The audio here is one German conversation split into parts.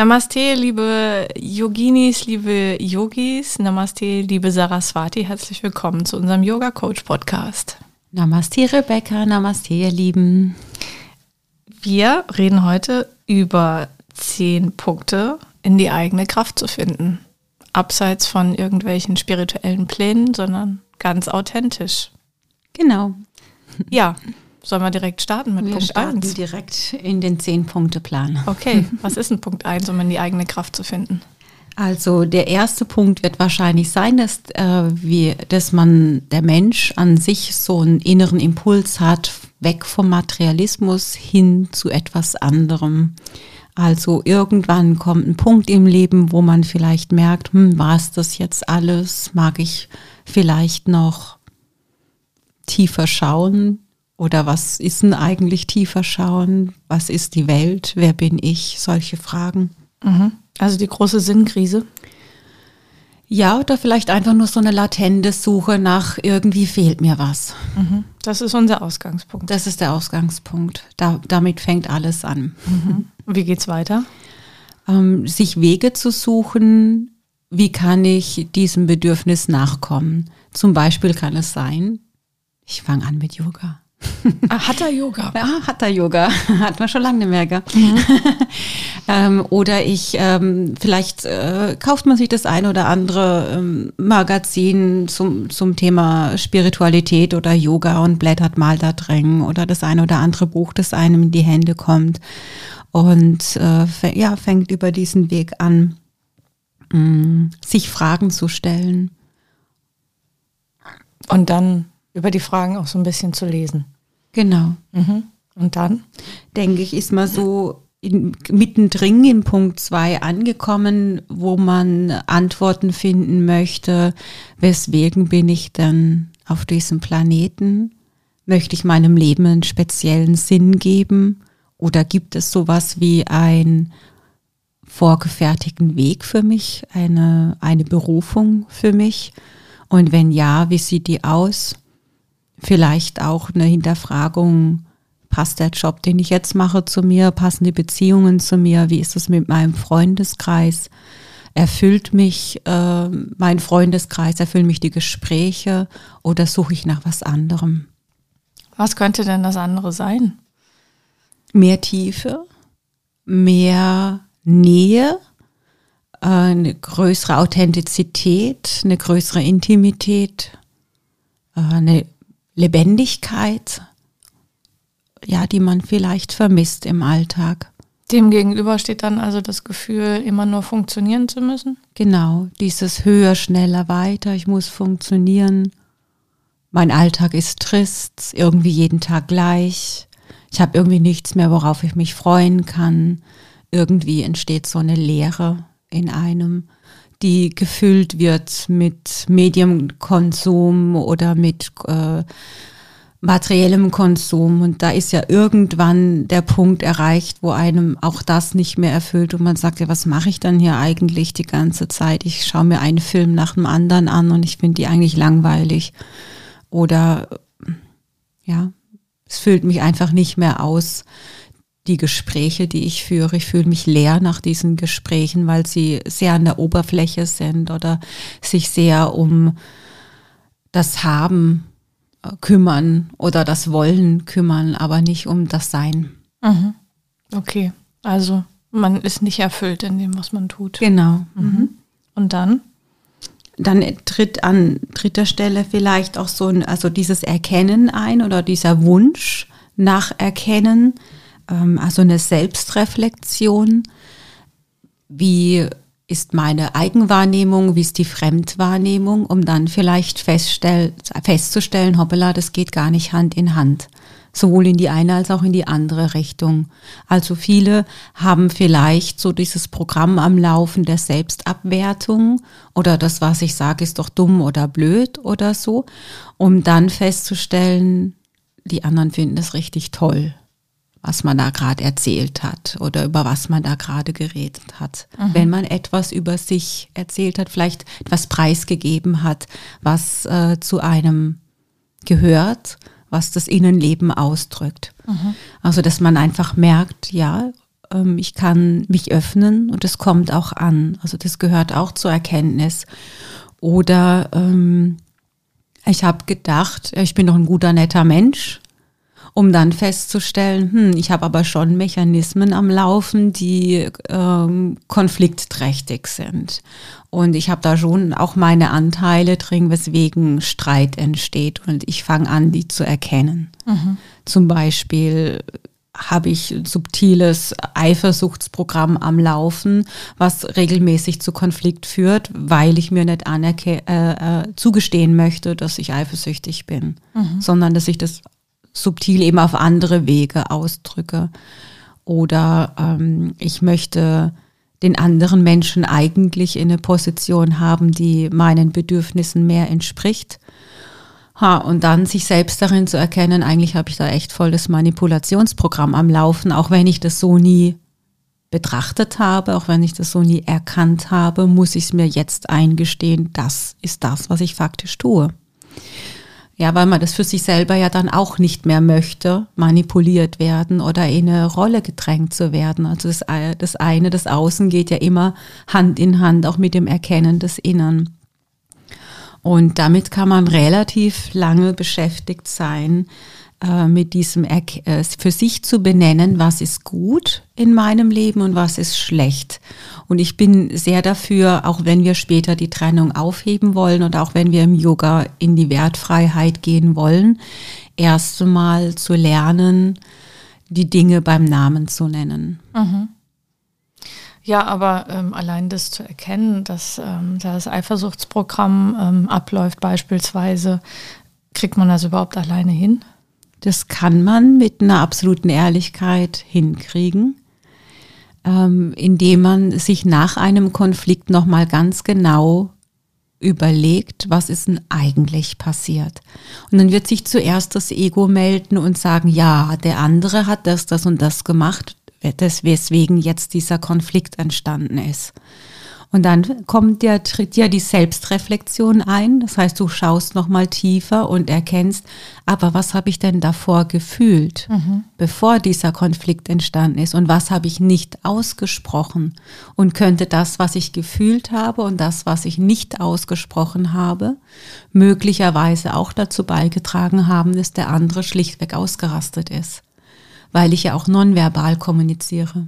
Namaste, liebe Yoginis, liebe Yogis. Namaste, liebe Saraswati. Herzlich willkommen zu unserem Yoga Coach Podcast. Namaste, Rebecca. Namaste, ihr Lieben. Wir reden heute über zehn Punkte, in die eigene Kraft zu finden. Abseits von irgendwelchen spirituellen Plänen, sondern ganz authentisch. Genau. Ja, Sollen wir direkt starten mit wir Punkt starten 1? direkt in den Zehn-Punkte-Plan. Okay, was ist ein Punkt 1, um in die eigene Kraft zu finden? Also der erste Punkt wird wahrscheinlich sein, dass, äh, wir, dass man, der Mensch an sich so einen inneren Impuls hat, weg vom Materialismus hin zu etwas anderem. Also irgendwann kommt ein Punkt im Leben, wo man vielleicht merkt, hm, war es das jetzt alles? Mag ich vielleicht noch tiefer schauen? Oder was ist denn eigentlich tiefer schauen? Was ist die Welt? Wer bin ich? Solche Fragen. Mhm. Also die große Sinnkrise. Ja, oder vielleicht einfach nur so eine latente Suche nach irgendwie fehlt mir was. Mhm. Das ist unser Ausgangspunkt. Das ist der Ausgangspunkt. Da, damit fängt alles an. Mhm. Wie geht's weiter? Ähm, sich Wege zu suchen, wie kann ich diesem Bedürfnis nachkommen? Zum Beispiel kann es sein, ich fange an mit Yoga. Ah, Hatha Yoga. Ja, Hatha Yoga. Hat man schon lange nicht mehr. Gell? Mhm. ähm, oder ich, ähm, vielleicht äh, kauft man sich das ein oder andere ähm, Magazin zum, zum Thema Spiritualität oder Yoga und blättert mal da drin oder das ein oder andere Buch, das einem in die Hände kommt und äh, ja, fängt über diesen Weg an, mh, mm, sich Fragen zu stellen. Und dann über die Fragen auch so ein bisschen zu lesen. Genau. Mhm. Und dann? Denke ich, ist man so in, mittendrin in Punkt 2 angekommen, wo man Antworten finden möchte, weswegen bin ich denn auf diesem Planeten? Möchte ich meinem Leben einen speziellen Sinn geben? Oder gibt es sowas wie einen vorgefertigten Weg für mich, eine, eine Berufung für mich? Und wenn ja, wie sieht die aus? Vielleicht auch eine Hinterfragung, passt der Job, den ich jetzt mache, zu mir, passen die Beziehungen zu mir, wie ist es mit meinem Freundeskreis? Erfüllt mich äh, mein Freundeskreis, erfüllen mich die Gespräche oder suche ich nach was anderem? Was könnte denn das andere sein? Mehr Tiefe, mehr Nähe, äh, eine größere Authentizität, eine größere Intimität, äh, eine Lebendigkeit, ja, die man vielleicht vermisst im Alltag. Dem gegenüber steht dann also das Gefühl, immer nur funktionieren zu müssen? Genau, dieses höher, schneller, weiter, ich muss funktionieren. Mein Alltag ist trist, irgendwie jeden Tag gleich. Ich habe irgendwie nichts mehr, worauf ich mich freuen kann. Irgendwie entsteht so eine Leere in einem die gefüllt wird mit Medienkonsum oder mit äh, materiellem Konsum. Und da ist ja irgendwann der Punkt erreicht, wo einem auch das nicht mehr erfüllt und man sagt, ja, was mache ich dann hier eigentlich die ganze Zeit? Ich schaue mir einen Film nach dem anderen an und ich finde die eigentlich langweilig. Oder ja, es füllt mich einfach nicht mehr aus die Gespräche, die ich führe. Ich fühle mich leer nach diesen Gesprächen, weil sie sehr an der Oberfläche sind oder sich sehr um das Haben äh, kümmern oder das Wollen kümmern, aber nicht um das Sein. Mhm. Okay, also man ist nicht erfüllt in dem, was man tut. Genau. Mhm. Und dann? Dann tritt an dritter Stelle vielleicht auch so ein, also dieses Erkennen ein oder dieser Wunsch nach Erkennen, also eine Selbstreflexion. Wie ist meine Eigenwahrnehmung, wie ist die Fremdwahrnehmung, um dann vielleicht festzustellen, hoppala, das geht gar nicht Hand in Hand sowohl in die eine als auch in die andere Richtung. Also viele haben vielleicht so dieses Programm am Laufen der Selbstabwertung oder das, was ich sage, ist doch dumm oder blöd oder so, um dann festzustellen, die anderen finden es richtig toll, was man da gerade erzählt hat oder über was man da gerade geredet hat. Mhm. Wenn man etwas über sich erzählt hat, vielleicht etwas preisgegeben hat, was äh, zu einem gehört was das Innenleben ausdrückt. Mhm. Also, dass man einfach merkt, ja, ähm, ich kann mich öffnen und es kommt auch an. Also das gehört auch zur Erkenntnis. Oder ähm, ich habe gedacht, ich bin doch ein guter, netter Mensch um dann festzustellen, hm, ich habe aber schon Mechanismen am Laufen, die ähm, konfliktträchtig sind. Und ich habe da schon auch meine Anteile drin, weswegen Streit entsteht. Und ich fange an, die zu erkennen. Mhm. Zum Beispiel habe ich ein subtiles Eifersuchtsprogramm am Laufen, was regelmäßig zu Konflikt führt, weil ich mir nicht äh, äh, zugestehen möchte, dass ich eifersüchtig bin, mhm. sondern dass ich das subtil eben auf andere Wege ausdrücke. Oder ähm, ich möchte den anderen Menschen eigentlich in eine Position haben, die meinen Bedürfnissen mehr entspricht. Ha, und dann sich selbst darin zu erkennen, eigentlich habe ich da echt voll das Manipulationsprogramm am Laufen, auch wenn ich das so nie betrachtet habe, auch wenn ich das so nie erkannt habe, muss ich es mir jetzt eingestehen, das ist das, was ich faktisch tue. Ja, weil man das für sich selber ja dann auch nicht mehr möchte, manipuliert werden oder in eine Rolle gedrängt zu werden. Also das, das eine, das Außen geht ja immer Hand in Hand, auch mit dem Erkennen des Innern. Und damit kann man relativ lange beschäftigt sein, äh, mit diesem äh, für sich zu benennen, was ist gut in meinem Leben und was ist schlecht. Und ich bin sehr dafür, auch wenn wir später die Trennung aufheben wollen und auch wenn wir im Yoga in die Wertfreiheit gehen wollen, erst einmal zu lernen, die Dinge beim Namen zu nennen. Mhm. Ja, aber ähm, allein das zu erkennen, dass ähm, das Eifersuchtsprogramm ähm, abläuft beispielsweise, kriegt man das überhaupt alleine hin? Das kann man mit einer absoluten Ehrlichkeit hinkriegen, ähm, indem man sich nach einem Konflikt nochmal ganz genau überlegt, was ist denn eigentlich passiert. Und dann wird sich zuerst das Ego melden und sagen, ja, der andere hat das, das und das gemacht, weswegen jetzt dieser Konflikt entstanden ist. Und dann kommt ja, tritt ja die Selbstreflexion ein. Das heißt, du schaust nochmal tiefer und erkennst, aber was habe ich denn davor gefühlt, mhm. bevor dieser Konflikt entstanden ist? Und was habe ich nicht ausgesprochen? Und könnte das, was ich gefühlt habe und das, was ich nicht ausgesprochen habe, möglicherweise auch dazu beigetragen haben, dass der andere schlichtweg ausgerastet ist? Weil ich ja auch nonverbal kommuniziere.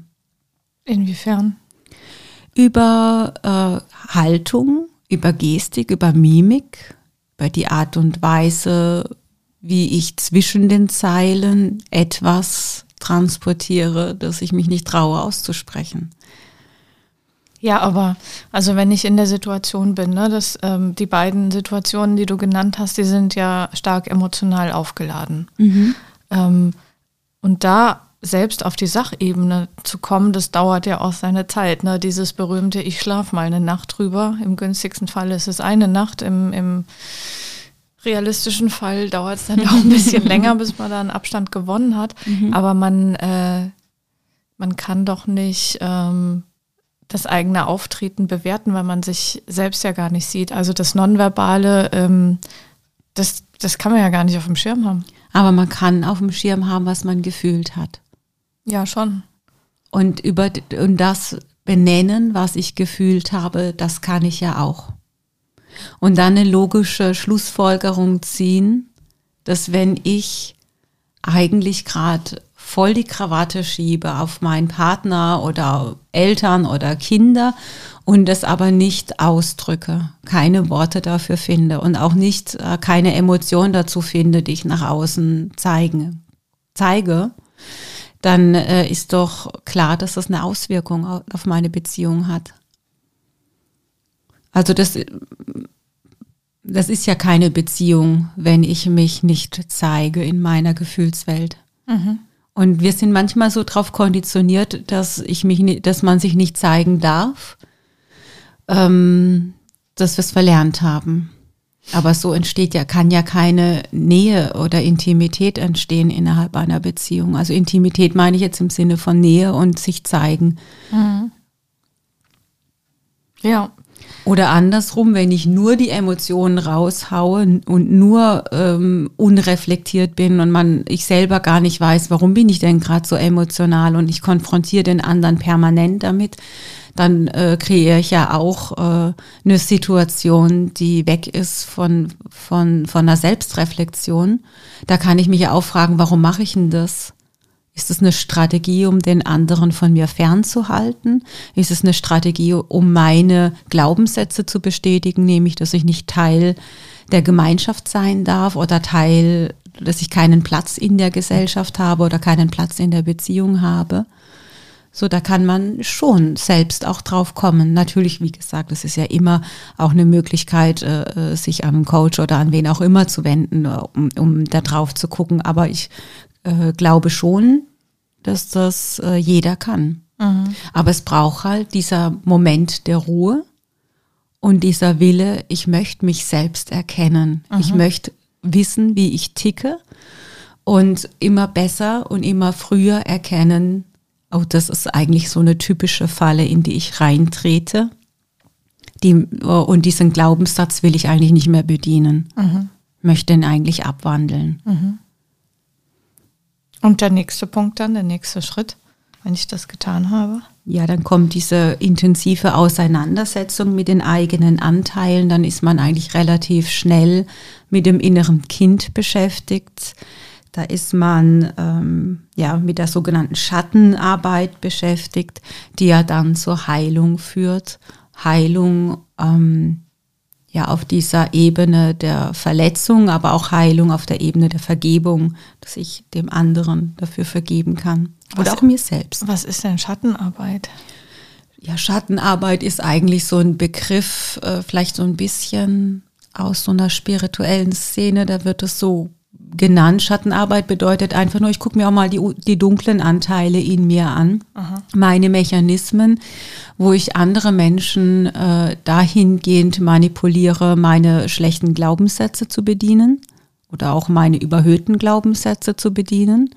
Inwiefern? Über äh, Haltung, über Gestik, über Mimik, über die Art und Weise, wie ich zwischen den Zeilen etwas transportiere, das ich mich nicht traue auszusprechen. Ja, aber also wenn ich in der Situation bin, ne, dass ähm, die beiden Situationen, die du genannt hast, die sind ja stark emotional aufgeladen. Mhm. Ähm, und da selbst auf die Sachebene zu kommen, das dauert ja auch seine Zeit. Ne? Dieses berühmte, ich schlafe mal eine Nacht drüber. Im günstigsten Fall ist es eine Nacht, im, im realistischen Fall dauert es dann auch ein bisschen länger, bis man da einen Abstand gewonnen hat. Mhm. Aber man, äh, man kann doch nicht ähm, das eigene Auftreten bewerten, weil man sich selbst ja gar nicht sieht. Also das Nonverbale, ähm, das, das kann man ja gar nicht auf dem Schirm haben. Aber man kann auf dem Schirm haben, was man gefühlt hat. Ja, schon. Und über und das benennen, was ich gefühlt habe, das kann ich ja auch. Und dann eine logische Schlussfolgerung ziehen, dass wenn ich eigentlich gerade voll die Krawatte schiebe auf meinen Partner oder Eltern oder Kinder und das aber nicht ausdrücke, keine Worte dafür finde und auch nicht äh, keine Emotion dazu finde, die ich nach außen zeigen, zeige, dann äh, ist doch klar, dass das eine Auswirkung auf meine Beziehung hat. Also das, das ist ja keine Beziehung, wenn ich mich nicht zeige in meiner Gefühlswelt. Mhm. Und wir sind manchmal so drauf konditioniert, dass ich mich, dass man sich nicht zeigen darf, ähm, dass wir es verlernt haben. Aber so entsteht ja, kann ja keine Nähe oder Intimität entstehen innerhalb einer Beziehung. Also Intimität meine ich jetzt im Sinne von Nähe und sich zeigen. Mhm. Ja. Oder andersrum, wenn ich nur die Emotionen raushaue und nur ähm, unreflektiert bin und man ich selber gar nicht weiß, warum bin ich denn gerade so emotional und ich konfrontiere den anderen permanent damit, dann äh, kreiere ich ja auch äh, eine Situation, die weg ist von, von, von einer Selbstreflexion. Da kann ich mich ja auch fragen, warum mache ich denn das? Ist es eine Strategie, um den anderen von mir fernzuhalten? Ist es eine Strategie, um meine Glaubenssätze zu bestätigen, nämlich, dass ich nicht Teil der Gemeinschaft sein darf oder Teil, dass ich keinen Platz in der Gesellschaft habe oder keinen Platz in der Beziehung habe? So, da kann man schon selbst auch drauf kommen. Natürlich, wie gesagt, es ist ja immer auch eine Möglichkeit, äh, sich an einen Coach oder an wen auch immer zu wenden, um, um da drauf zu gucken. Aber ich äh, glaube schon, dass das äh, jeder kann. Mhm. Aber es braucht halt dieser Moment der Ruhe und dieser Wille, ich möchte mich selbst erkennen. Mhm. Ich möchte wissen, wie ich ticke und immer besser und immer früher erkennen, oh, das ist eigentlich so eine typische Falle, in die ich reintrete. Die, und diesen Glaubenssatz will ich eigentlich nicht mehr bedienen. Mhm. Möchte ihn eigentlich abwandeln. Mhm. Und der nächste Punkt dann, der nächste Schritt, wenn ich das getan habe? Ja, dann kommt diese intensive Auseinandersetzung mit den eigenen Anteilen. Dann ist man eigentlich relativ schnell mit dem inneren Kind beschäftigt. Da ist man ähm, ja mit der sogenannten Schattenarbeit beschäftigt, die ja dann zur Heilung führt. Heilung ähm, ja auf dieser Ebene der Verletzung, aber auch Heilung auf der Ebene der Vergebung, dass ich dem anderen dafür vergeben kann. Oder was, auch mir selbst. Was ist denn Schattenarbeit? Ja, Schattenarbeit ist eigentlich so ein Begriff, äh, vielleicht so ein bisschen aus so einer spirituellen Szene, da wird es so genannt. Schattenarbeit bedeutet einfach nur, ich gucke mir auch mal die, die dunklen Anteile in mir an, Aha. meine Mechanismen, wo ich andere Menschen äh, dahingehend manipuliere, meine schlechten Glaubenssätze zu bedienen oder auch meine überhöhten Glaubenssätze zu bedienen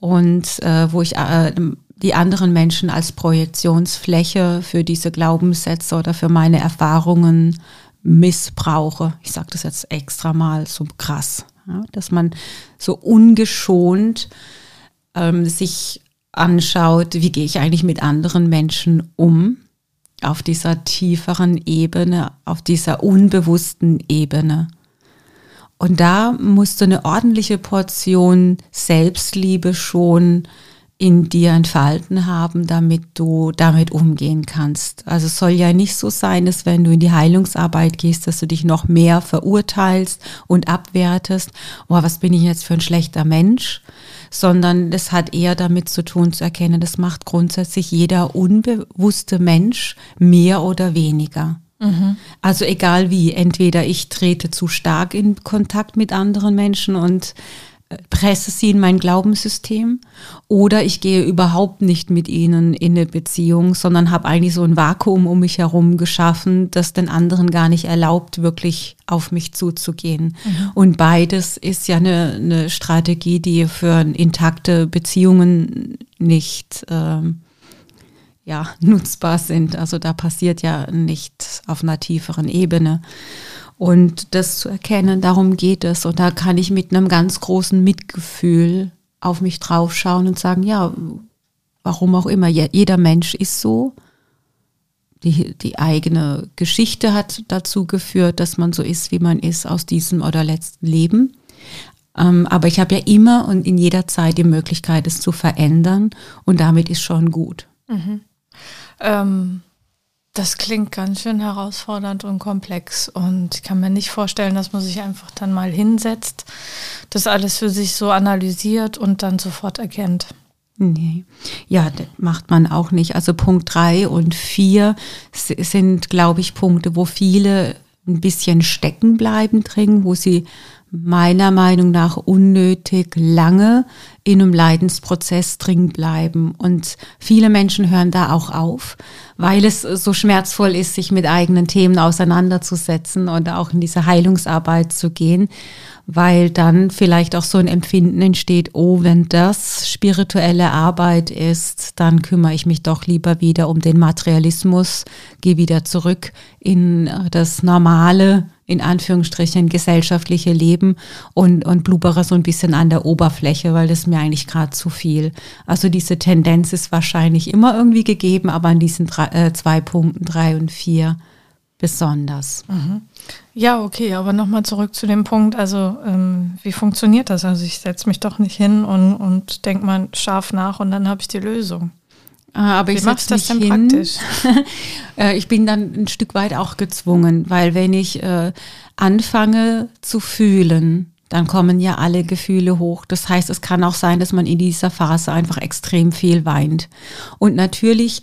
und äh, wo ich äh, die anderen Menschen als Projektionsfläche für diese Glaubenssätze oder für meine Erfahrungen missbrauche. Ich sage das jetzt extra mal so krass. Ja, dass man so ungeschont ähm, sich anschaut, wie gehe ich eigentlich mit anderen Menschen um, auf dieser tieferen Ebene, auf dieser unbewussten Ebene. Und da musste eine ordentliche Portion Selbstliebe schon in dir entfalten haben, damit du damit umgehen kannst. Also es soll ja nicht so sein, dass wenn du in die Heilungsarbeit gehst, dass du dich noch mehr verurteilst und abwertest, oh, was bin ich jetzt für ein schlechter Mensch, sondern das hat eher damit zu tun zu erkennen, das macht grundsätzlich jeder unbewusste Mensch mehr oder weniger. Mhm. Also egal wie, entweder ich trete zu stark in Kontakt mit anderen Menschen und presse sie in mein Glaubenssystem oder ich gehe überhaupt nicht mit ihnen in eine Beziehung, sondern habe eigentlich so ein Vakuum um mich herum geschaffen, das den anderen gar nicht erlaubt, wirklich auf mich zuzugehen. Mhm. Und beides ist ja eine, eine, Strategie, die für intakte Beziehungen nicht ähm, ja, nutzbar sind. Also da passiert ja nichts auf einer tieferen Ebene. Und das zu erkennen, darum geht es. Und da kann ich mit einem ganz großen Mitgefühl auf mich draufschauen und sagen, ja, warum auch immer, jeder Mensch ist so. Die, die eigene Geschichte hat dazu geführt, dass man so ist, wie man ist aus diesem oder letzten Leben. Ähm, aber ich habe ja immer und in jeder Zeit die Möglichkeit, es zu verändern und damit ist schon gut. Mhm. Ähm, das klingt ganz schön herausfordernd und komplex. Und ich kann mir nicht vorstellen, dass man sich einfach dann mal hinsetzt, das alles für sich so analysiert und dann sofort erkennt. Nee. Ja, das macht man auch nicht. Also Punkt drei und vier sind, glaube ich, Punkte, wo viele ein bisschen stecken bleiben drin, wo sie meiner Meinung nach unnötig lange in einem Leidensprozess drin bleiben. Und viele Menschen hören da auch auf, weil es so schmerzvoll ist, sich mit eigenen Themen auseinanderzusetzen und auch in diese Heilungsarbeit zu gehen weil dann vielleicht auch so ein Empfinden entsteht, oh, wenn das spirituelle Arbeit ist, dann kümmere ich mich doch lieber wieder um den Materialismus, gehe wieder zurück in das normale, in Anführungsstrichen, gesellschaftliche Leben und, und blubere so ein bisschen an der Oberfläche, weil das mir eigentlich gerade zu viel. Also diese Tendenz ist wahrscheinlich immer irgendwie gegeben, aber an diesen drei, äh, zwei Punkten, drei und vier, besonders. Mhm. Ja, okay, aber nochmal zurück zu dem Punkt, also ähm, wie funktioniert das? Also ich setze mich doch nicht hin und, und denke mal scharf nach und dann habe ich die Lösung. Ah, aber wie ich machst das denn hin. praktisch? Äh, ich bin dann ein Stück weit auch gezwungen, weil wenn ich äh, anfange zu fühlen, dann kommen ja alle Gefühle hoch. Das heißt, es kann auch sein, dass man in dieser Phase einfach extrem viel weint. Und natürlich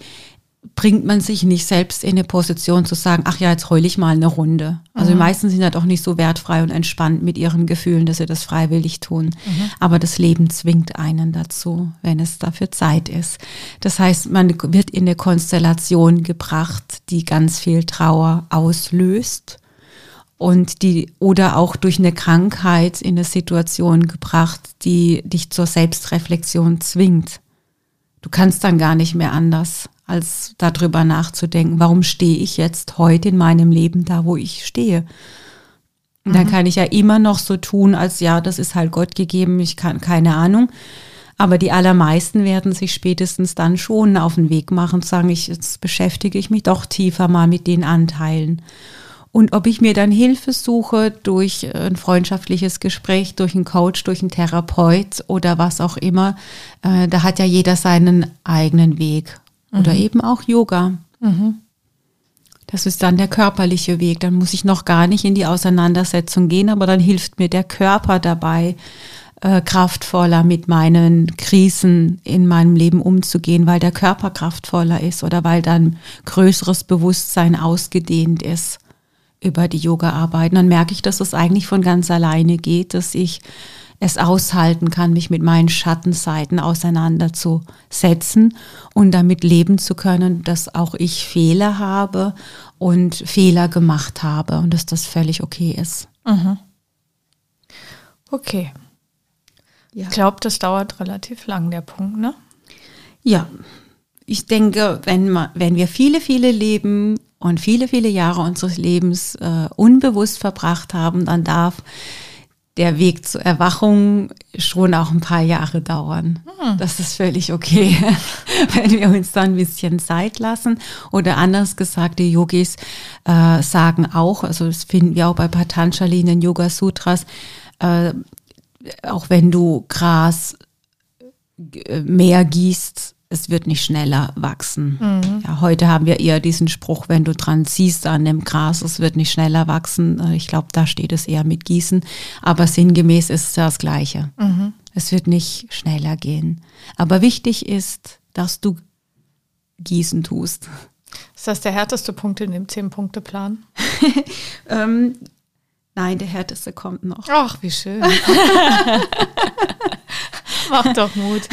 bringt man sich nicht selbst in eine Position zu sagen, ach ja, jetzt heule ich mal eine Runde. Also mhm. die meisten sind ja doch nicht so wertfrei und entspannt mit ihren Gefühlen, dass sie das freiwillig tun. Mhm. Aber das Leben zwingt einen dazu, wenn es dafür Zeit ist. Das heißt, man wird in eine Konstellation gebracht, die ganz viel Trauer auslöst und die oder auch durch eine Krankheit in eine Situation gebracht, die dich zur Selbstreflexion zwingt. Du kannst dann gar nicht mehr anders als darüber nachzudenken, warum stehe ich jetzt heute in meinem Leben da, wo ich stehe. Und dann mhm. kann ich ja immer noch so tun, als ja, das ist halt Gott gegeben, ich kann keine Ahnung. Aber die allermeisten werden sich spätestens dann schon auf den Weg machen und sagen, ich, jetzt beschäftige ich mich doch tiefer mal mit den Anteilen. Und ob ich mir dann Hilfe suche durch ein freundschaftliches Gespräch, durch einen Coach, durch einen Therapeut oder was auch immer, äh, da hat ja jeder seinen eigenen Weg. Oder mhm. eben auch Yoga. Mhm. Das ist dann der körperliche Weg. Dann muss ich noch gar nicht in die Auseinandersetzung gehen, aber dann hilft mir der Körper dabei, äh, kraftvoller mit meinen Krisen in meinem Leben umzugehen, weil der Körper kraftvoller ist oder weil dann größeres Bewusstsein ausgedehnt ist über die Yoga-Arbeit. Dann merke ich, dass es eigentlich von ganz alleine geht, dass ich es aushalten kann, mich mit meinen Schattenseiten auseinanderzusetzen und damit leben zu können, dass auch ich Fehler habe und Fehler gemacht habe und dass das völlig okay ist. Mhm. Okay. Ja. Ich glaube, das dauert relativ lang, der Punkt, ne? Ja. Ich denke, wenn, man, wenn wir viele, viele Leben und viele, viele Jahre unseres Lebens äh, unbewusst verbracht haben, dann darf der Weg zur Erwachung schon auch ein paar Jahre dauern. Hm. Das ist völlig okay, wenn wir uns dann ein bisschen Zeit lassen. Oder anders gesagt, die Yogis äh, sagen auch, also das finden wir auch bei Patanjali in den Yoga Sutras, äh, auch wenn du Gras äh, mehr gießt, es wird nicht schneller wachsen. Mhm. Ja, heute haben wir eher diesen Spruch, wenn du dran ziehst an dem Gras, es wird nicht schneller wachsen. Äh, ich glaube, da steht es eher mit Gießen. Aber sinngemäß ist es das Gleiche. Mhm. Es wird nicht schneller gehen. Aber wichtig ist, dass du Gießen tust. Ist das der härteste Punkt in dem Zehn-Punkte-Plan? ähm, nein, der härteste kommt noch. Ach, wie schön. Mach doch Mut.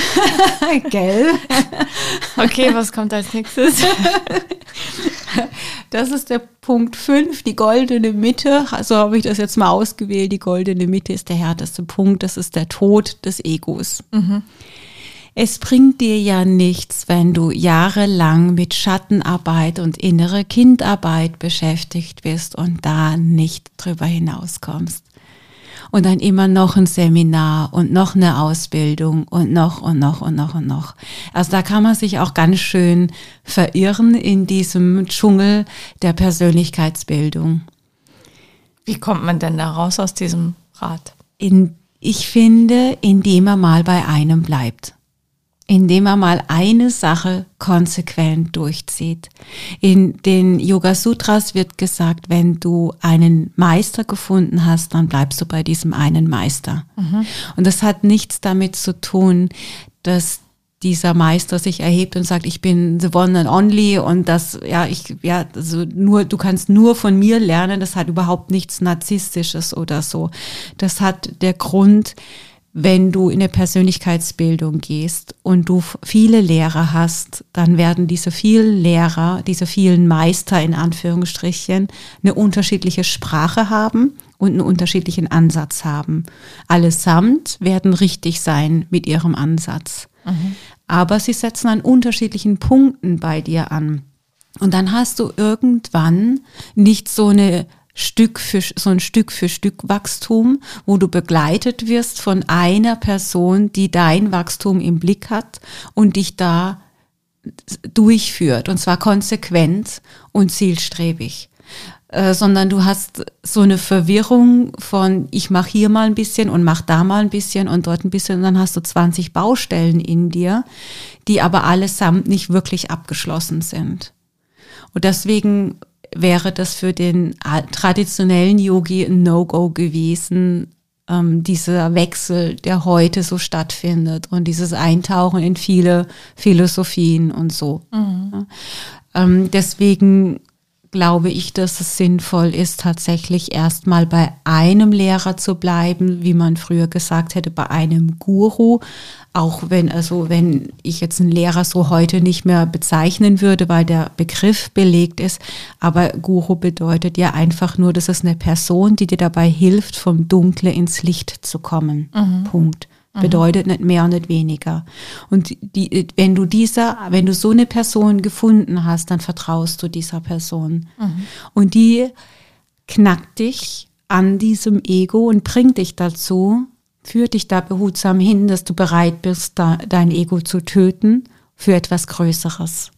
Gell? Okay, was kommt als nächstes? Das ist der Punkt 5, die goldene Mitte. Also habe ich das jetzt mal ausgewählt. Die goldene Mitte ist der härteste Punkt. Das ist der Tod des Egos. Mhm. Es bringt dir ja nichts, wenn du jahrelang mit Schattenarbeit und innere Kindarbeit beschäftigt bist und da nicht drüber hinauskommst und dann immer noch ein Seminar und noch eine Ausbildung und noch und noch und noch und noch. Also da kann man sich auch ganz schön verirren in diesem Dschungel der Persönlichkeitsbildung. Wie kommt man denn da raus aus diesem Rad? In, ich finde, indem er mal bei einem bleibt indem er mal eine Sache konsequent durchzieht. In den Yoga Sutras wird gesagt, wenn du einen Meister gefunden hast, dann bleibst du bei diesem einen Meister. Mhm. Und das hat nichts damit zu tun, dass dieser Meister sich erhebt und sagt, ich bin the one and only und das, ja, ich, ja, also nur, du kannst nur von mir lernen, das hat überhaupt nichts Narzisstisches oder so. Das hat der Grund, wenn du in eine Persönlichkeitsbildung gehst und du viele Lehrer hast, dann werden diese vielen Lehrer, diese vielen Meister in Anführungsstrichen, eine unterschiedliche Sprache haben und einen unterschiedlichen Ansatz haben. Allesamt werden richtig sein mit ihrem Ansatz. Mhm. Aber sie setzen an unterschiedlichen Punkten bei dir an. Und dann hast du irgendwann nicht so eine Stück für so ein Stück für Stück Wachstum, wo du begleitet wirst von einer Person, die dein Wachstum im Blick hat und dich da durchführt und zwar konsequent und zielstrebig. Äh, sondern du hast so eine Verwirrung von ich mache hier mal ein bisschen und mach da mal ein bisschen und dort ein bisschen und dann hast du 20 Baustellen in dir, die aber allesamt nicht wirklich abgeschlossen sind. Und deswegen wäre das für den traditionellen Yogi ein No-Go gewesen, ähm, dieser Wechsel, der heute so stattfindet und dieses Eintauchen in viele Philosophien und so. Mhm. Ähm, deswegen glaube ich, dass es sinnvoll ist, tatsächlich erstmal bei einem Lehrer zu bleiben, wie man früher gesagt hätte, bei einem Guru. Auch wenn, also wenn ich jetzt einen Lehrer so heute nicht mehr bezeichnen würde, weil der Begriff belegt ist. Aber Guru bedeutet ja einfach nur, dass es eine Person, die dir dabei hilft, vom Dunkle ins Licht zu kommen. Mhm. Punkt. Mhm. Bedeutet nicht mehr und nicht weniger. Und die, wenn du dieser, wenn du so eine Person gefunden hast, dann vertraust du dieser Person. Mhm. Und die knackt dich an diesem Ego und bringt dich dazu, führt dich da behutsam hin, dass du bereit bist, da, dein Ego zu töten für etwas Größeres.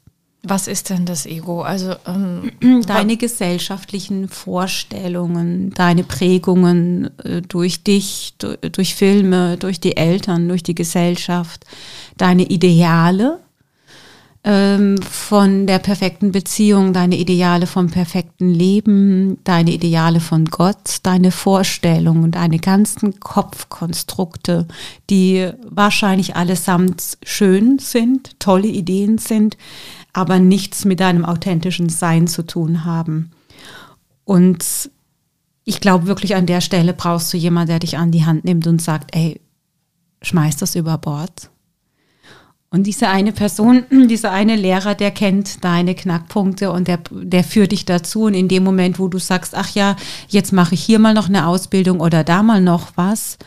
Was ist denn das Ego? Also ähm, deine gesellschaftlichen Vorstellungen, deine Prägungen äh, durch dich, durch, durch Filme, durch die Eltern, durch die Gesellschaft, deine Ideale ähm, von der perfekten Beziehung, deine Ideale vom perfekten Leben, deine Ideale von Gott, deine Vorstellungen, deine ganzen Kopfkonstrukte, die wahrscheinlich allesamt schön sind, tolle Ideen sind, aber nichts mit deinem authentischen Sein zu tun haben. Und ich glaube wirklich an der Stelle brauchst du jemanden, der dich an die Hand nimmt und sagt, ey, schmeiß das über Bord. Und diese eine Person, dieser eine Lehrer, der kennt deine Knackpunkte und der, der führt dich dazu. Und in dem Moment, wo du sagst, ach ja, jetzt mache ich hier mal noch eine Ausbildung oder da mal noch was,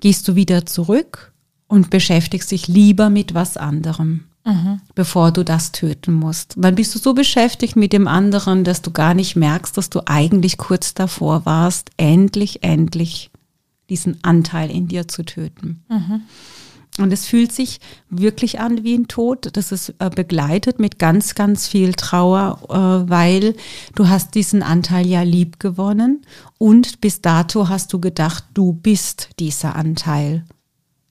gehst du wieder zurück und beschäftigst dich lieber mit was anderem mhm. bevor du das töten musst. dann bist du so beschäftigt mit dem anderen, dass du gar nicht merkst, dass du eigentlich kurz davor warst, endlich, endlich diesen Anteil in dir zu töten. Mhm. Und es fühlt sich wirklich an wie ein Tod. Das ist äh, begleitet mit ganz, ganz viel Trauer, äh, weil du hast diesen Anteil ja lieb gewonnen und bis dato hast du gedacht, du bist dieser Anteil.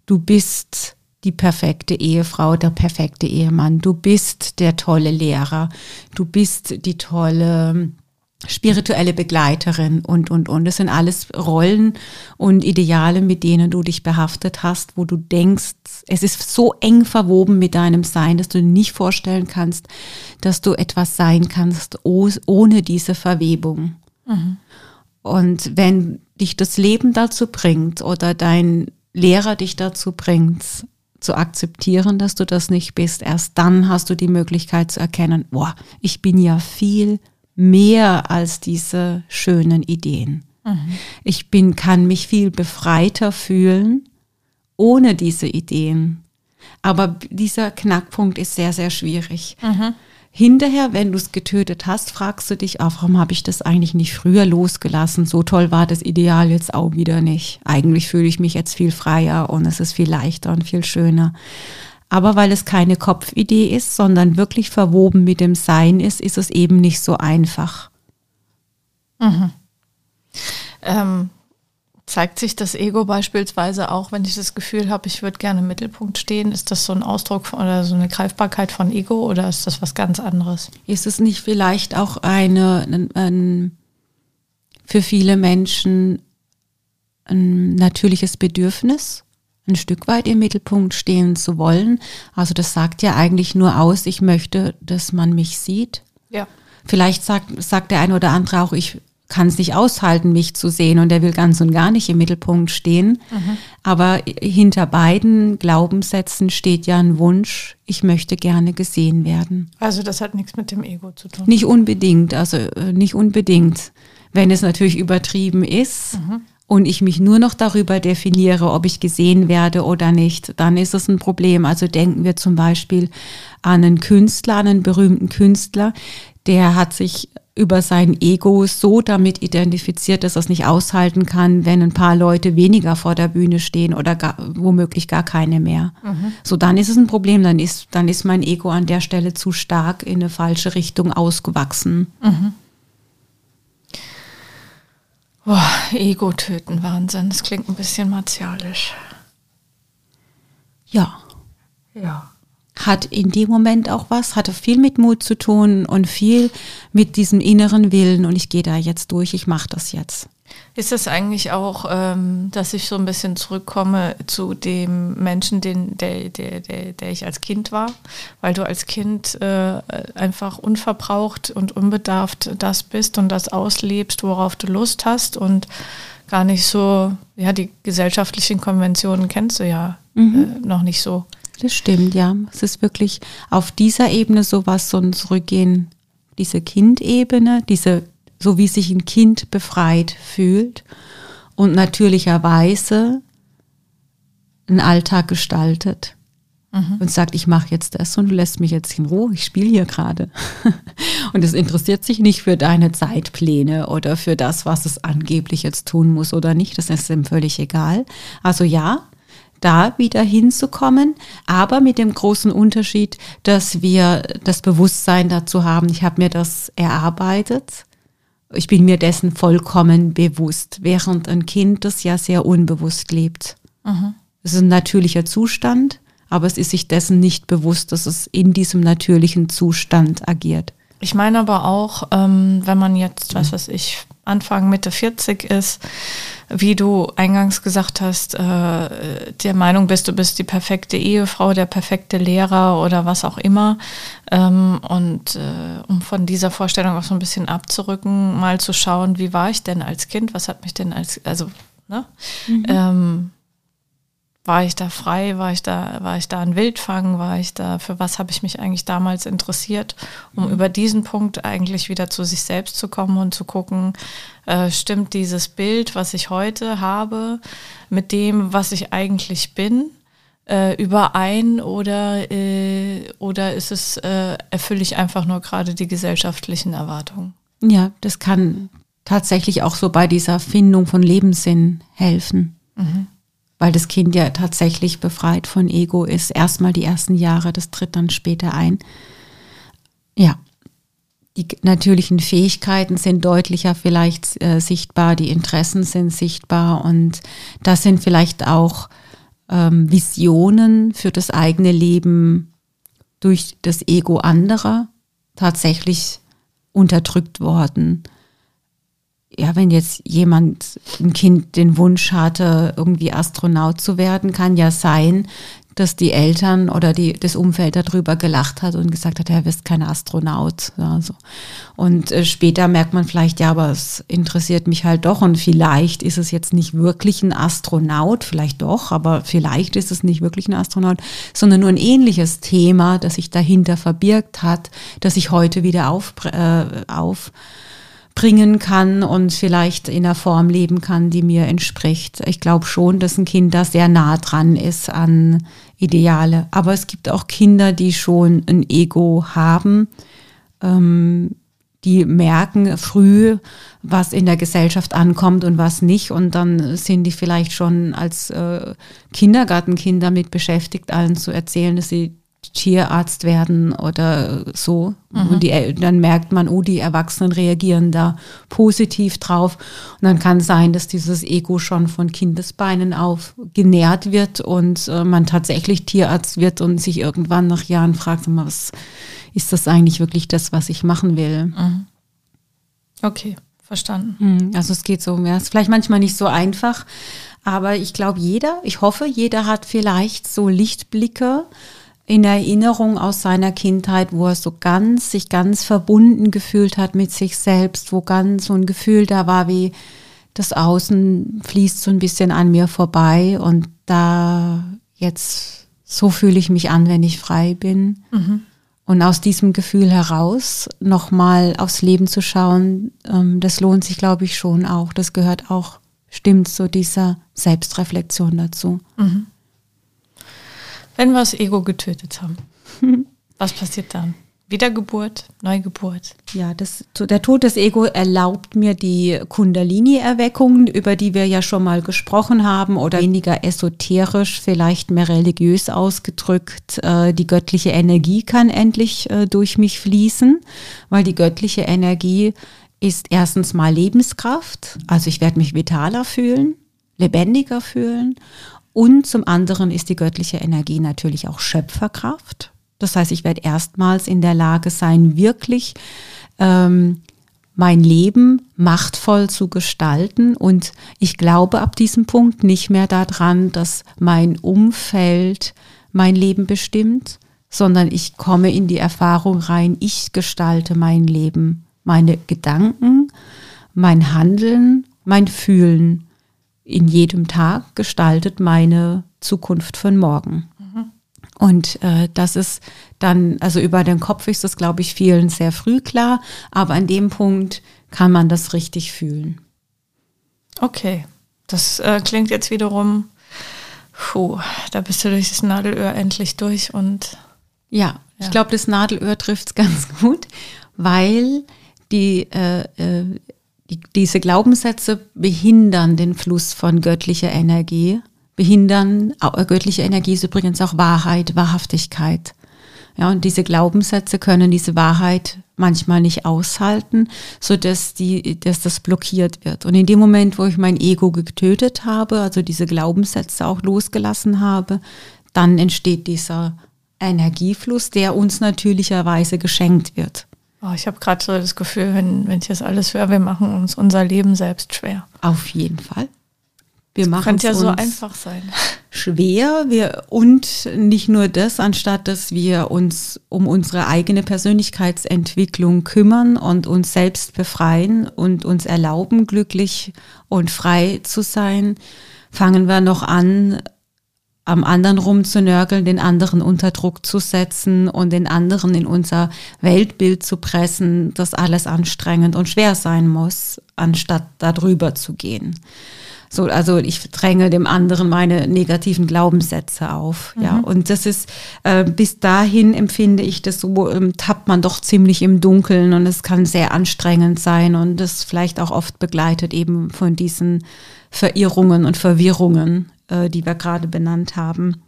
Du bist die perfekte Ehefrau, der perfekte Ehemann. Du bist der tolle Lehrer. Du bist die tolle spirituelle Begleiterin und, und, und. Das sind alles Rollen und Ideale, mit denen du dich behaftet hast, wo du denkst, es ist so eng verwoben mit deinem Sein, dass du dir nicht vorstellen kannst, dass du etwas sein kannst ohne diese Verwebung. Mhm. Und wenn dich das Leben dazu bringt oder dein Lehrer dich dazu bringt, zu akzeptieren, dass du das nicht bist. Erst dann hast du die Möglichkeit zu erkennen, boah, ich bin ja viel mehr als diese schönen Ideen. Mhm. Ich bin, kann mich viel befreiter fühlen ohne diese Ideen. Aber dieser Knackpunkt ist sehr, sehr schwierig. Mhm. Hinterher, wenn du es getötet hast, fragst du dich, auch, warum habe ich das eigentlich nicht früher losgelassen? So toll war das Ideal jetzt auch wieder nicht. Eigentlich fühle ich mich jetzt viel freier und es ist viel leichter und viel schöner. Aber weil es keine Kopfidee ist, sondern wirklich verwoben mit dem Sein ist, ist es eben nicht so einfach. Mhm. Ähm, Zeigt sich das Ego beispielsweise auch, wenn ich das Gefühl habe, ich würde gerne im Mittelpunkt stehen? Ist das so ein Ausdruck oder so eine Greifbarkeit von Ego oder ist das was ganz anderes? Ist es nicht vielleicht auch eine, ein, ein, für viele Menschen ein natürliches Bedürfnis, ein Stück weit im Mittelpunkt stehen zu wollen. Also das sagt ja eigentlich nur aus, ich möchte, dass man mich sieht. Ja. Vielleicht sagt, sagt der eine oder andere auch, ich kann es nicht aushalten, mich zu sehen und er will ganz und gar nicht im Mittelpunkt stehen. Mhm. Aber hinter beiden Glaubenssätzen steht ja ein Wunsch, ich möchte gerne gesehen werden. Also das hat nichts mit dem Ego zu tun. Nicht unbedingt, also äh, nicht unbedingt. Wenn es natürlich übertrieben ist, mhm und ich mich nur noch darüber definiere, ob ich gesehen werde oder nicht, dann ist es ein Problem. Also denken wir zum Beispiel an einen Künstler, an einen berühmten Künstler, der hat sich über sein Ego so damit identifiziert, dass er es nicht aushalten kann, wenn ein paar Leute weniger vor der Bühne stehen oder gar, womöglich gar keine mehr. Mhm. So, dann ist es ein Problem, dann ist, dann ist mein Ego an der Stelle zu stark in eine falsche Richtung ausgewachsen. Mhm. Boah, Ego töten, Wahnsinn. Das klingt ein bisschen martialisch. Ja. Ja hat in dem Moment auch was, hatte viel mit Mut zu tun und viel mit diesem inneren Willen und ich gehe da jetzt durch, ich mache das jetzt. Ist es eigentlich auch, ähm, dass ich so ein bisschen zurückkomme zu dem Menschen, den, der, der, der, der ich als Kind war? Weil du als Kind äh, einfach unverbraucht und unbedarft das bist und das auslebst, worauf du Lust hast und gar nicht so, ja, die gesellschaftlichen Konventionen kennst du ja mhm. äh, noch nicht so. Das stimmt, ja. Es ist wirklich auf dieser Ebene sowas, so ein Zurückgehen, diese Kindebene, diese, so wie sich ein Kind befreit fühlt und natürlicherweise einen Alltag gestaltet mhm. und sagt, ich mache jetzt das und du lässt mich jetzt in Ruhe, ich spiele hier gerade. und es interessiert sich nicht für deine Zeitpläne oder für das, was es angeblich jetzt tun muss oder nicht, das ist ihm völlig egal. Also ja, da wieder hinzukommen, aber mit dem großen Unterschied, dass wir das Bewusstsein dazu haben, ich habe mir das erarbeitet, ich bin mir dessen vollkommen bewusst, während ein Kind das ja sehr unbewusst lebt. Mhm. Es ist ein natürlicher Zustand, aber es ist sich dessen nicht bewusst, dass es in diesem natürlichen Zustand agiert. Ich meine aber auch, ähm, wenn man jetzt, was weiß ich, Anfang, Mitte 40 ist, wie du eingangs gesagt hast, äh, der Meinung bist, du bist die perfekte Ehefrau, der perfekte Lehrer oder was auch immer. Ähm, und äh, um von dieser Vorstellung auch so ein bisschen abzurücken, mal zu schauen, wie war ich denn als Kind, was hat mich denn als, also, ne? Mhm. Ähm, war ich da frei, war ich da, war ich da ein Wildfang, war ich da, für was habe ich mich eigentlich damals interessiert, um mhm. über diesen Punkt eigentlich wieder zu sich selbst zu kommen und zu gucken, äh, stimmt dieses Bild, was ich heute habe, mit dem, was ich eigentlich bin, äh, überein oder, äh, oder ist es, äh, erfülle ich einfach nur gerade die gesellschaftlichen Erwartungen? Ja, das kann tatsächlich auch so bei dieser Findung von Lebenssinn helfen. Mhm weil das Kind ja tatsächlich befreit von Ego ist. Erstmal die ersten Jahre, das tritt dann später ein. Ja, die natürlichen Fähigkeiten sind deutlicher vielleicht äh, sichtbar, die Interessen sind sichtbar und das sind vielleicht auch ähm, Visionen für das eigene Leben durch das Ego anderer tatsächlich unterdrückt worden ja, wenn jetzt jemand, ein Kind den Wunsch hatte, irgendwie Astronaut zu werden, kann ja sein, dass die Eltern oder die, das Umfeld darüber gelacht hat und gesagt hat, er wirst kein Astronaut. Ja, so. Und äh, später merkt man vielleicht, ja, aber es interessiert mich halt doch und vielleicht ist es jetzt nicht wirklich ein Astronaut, vielleicht doch, aber vielleicht ist es nicht wirklich ein Astronaut, sondern nur ein ähnliches Thema, das sich dahinter verbirgt hat, das sich heute wieder auf, äh, auf bringen kann und vielleicht in einer Form leben kann, die mir entspricht. Ich glaube schon, dass ein Kind da sehr nah dran ist an Ideale. Aber es gibt auch Kinder, die schon ein Ego haben, ähm, die merken früh, was in der Gesellschaft ankommt und was nicht. Und dann sind die vielleicht schon als äh, Kindergartenkinder damit beschäftigt, allen zu erzählen, dass sie Tierarzt werden oder so. Mhm. Und die, dann merkt man, oh, die Erwachsenen reagieren da positiv drauf. Und dann kann sein, dass dieses Ego schon von Kindesbeinen auf genährt wird und äh, man tatsächlich Tierarzt wird und sich irgendwann nach Jahren fragt, was ist das eigentlich wirklich das, was ich machen will? Mhm. Okay, verstanden. Mhm. Also es geht so, ja, ist vielleicht manchmal nicht so einfach, Aber ich glaube, jeder, ich hoffe, jeder hat vielleicht so Lichtblicke in Erinnerung aus seiner Kindheit, wo er so ganz, sich ganz verbunden gefühlt hat mit sich selbst, wo ganz so ein Gefühl da war wie, das Außen fließt so ein bisschen an mir vorbei und da jetzt so fühle ich mich an, wenn ich frei bin. Mhm. Und aus diesem Gefühl heraus nochmal aufs Leben zu schauen, ähm, das lohnt sich, glaube ich, schon auch. Das gehört auch, stimmt, zu dieser Selbstreflexion dazu. Mhm. Wenn wir das Ego getötet haben, was passiert dann? Wiedergeburt, Neugeburt. Ja, das, der Tod des Ego erlaubt mir die Kundalini-Erweckungen, über die wir ja schon mal gesprochen haben, oder weniger esoterisch, vielleicht mehr religiös ausgedrückt. Äh, die göttliche Energie kann endlich äh, durch mich fließen, weil die göttliche Energie ist erstens mal Lebenskraft, also ich werde mich vitaler fühlen, lebendiger fühlen. Und zum anderen ist die göttliche Energie natürlich auch Schöpferkraft. Das heißt, ich werde erstmals in der Lage sein, wirklich ähm, mein Leben machtvoll zu gestalten. Und ich glaube ab diesem Punkt nicht mehr daran, dass mein Umfeld mein Leben bestimmt, sondern ich komme in die Erfahrung rein, ich gestalte mein Leben, meine Gedanken, mein Handeln, mein Fühlen in jedem Tag gestaltet meine Zukunft von morgen. Und äh, das ist dann, also über den Kopf ist das, glaube ich, vielen sehr früh klar, aber an dem Punkt kann man das richtig fühlen. Okay, das äh, klingt jetzt wiederum, puh, da bist du durch das Nadelöhr endlich durch und. Ja, ja. ich glaube, das Nadelöhr trifft es ganz gut, weil die, äh, äh, die, diese Glaubenssätze behindern den Fluss von göttlicher Energie behindern. Äh, göttliche Energie ist übrigens auch Wahrheit, Wahrhaftigkeit. Ja, und diese Glaubenssätze können diese Wahrheit manchmal nicht aushalten, so dass die, dass das blockiert wird. Und in dem Moment, wo ich mein Ego getötet habe, also diese Glaubenssätze auch losgelassen habe, dann entsteht dieser Energiefluss, der uns natürlicherweise geschenkt wird. Oh, ich habe gerade so das Gefühl, wenn, wenn ich das alles höre, wir machen uns unser Leben selbst schwer. Auf jeden Fall. Wir machen könnte ja so einfach sein. Schwer. Wir, und nicht nur das, anstatt dass wir uns um unsere eigene Persönlichkeitsentwicklung kümmern und uns selbst befreien und uns erlauben, glücklich und frei zu sein, fangen wir noch an, am anderen rumzunörgeln, den anderen unter Druck zu setzen und den anderen in unser Weltbild zu pressen, das alles anstrengend und schwer sein muss, anstatt darüber zu gehen. So, also ich dränge dem anderen meine negativen Glaubenssätze auf. Mhm. Ja, und das ist äh, bis dahin empfinde ich das so, ähm, tappt man doch ziemlich im Dunkeln und es kann sehr anstrengend sein und das vielleicht auch oft begleitet eben von diesen Verirrungen und Verwirrungen, äh, die wir gerade benannt haben.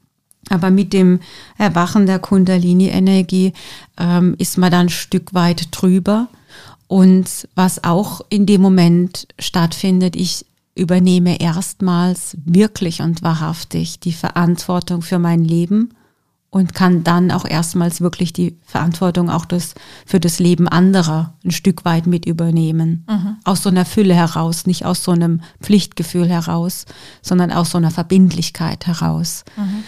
Aber mit dem Erwachen der Kundalini-Energie ähm, ist man dann ein Stück weit drüber. Und was auch in dem Moment stattfindet, ich übernehme erstmals wirklich und wahrhaftig die Verantwortung für mein Leben und kann dann auch erstmals wirklich die Verantwortung auch das, für das Leben anderer ein Stück weit mit übernehmen. Mhm. Aus so einer Fülle heraus, nicht aus so einem Pflichtgefühl heraus, sondern aus so einer Verbindlichkeit heraus. Mhm.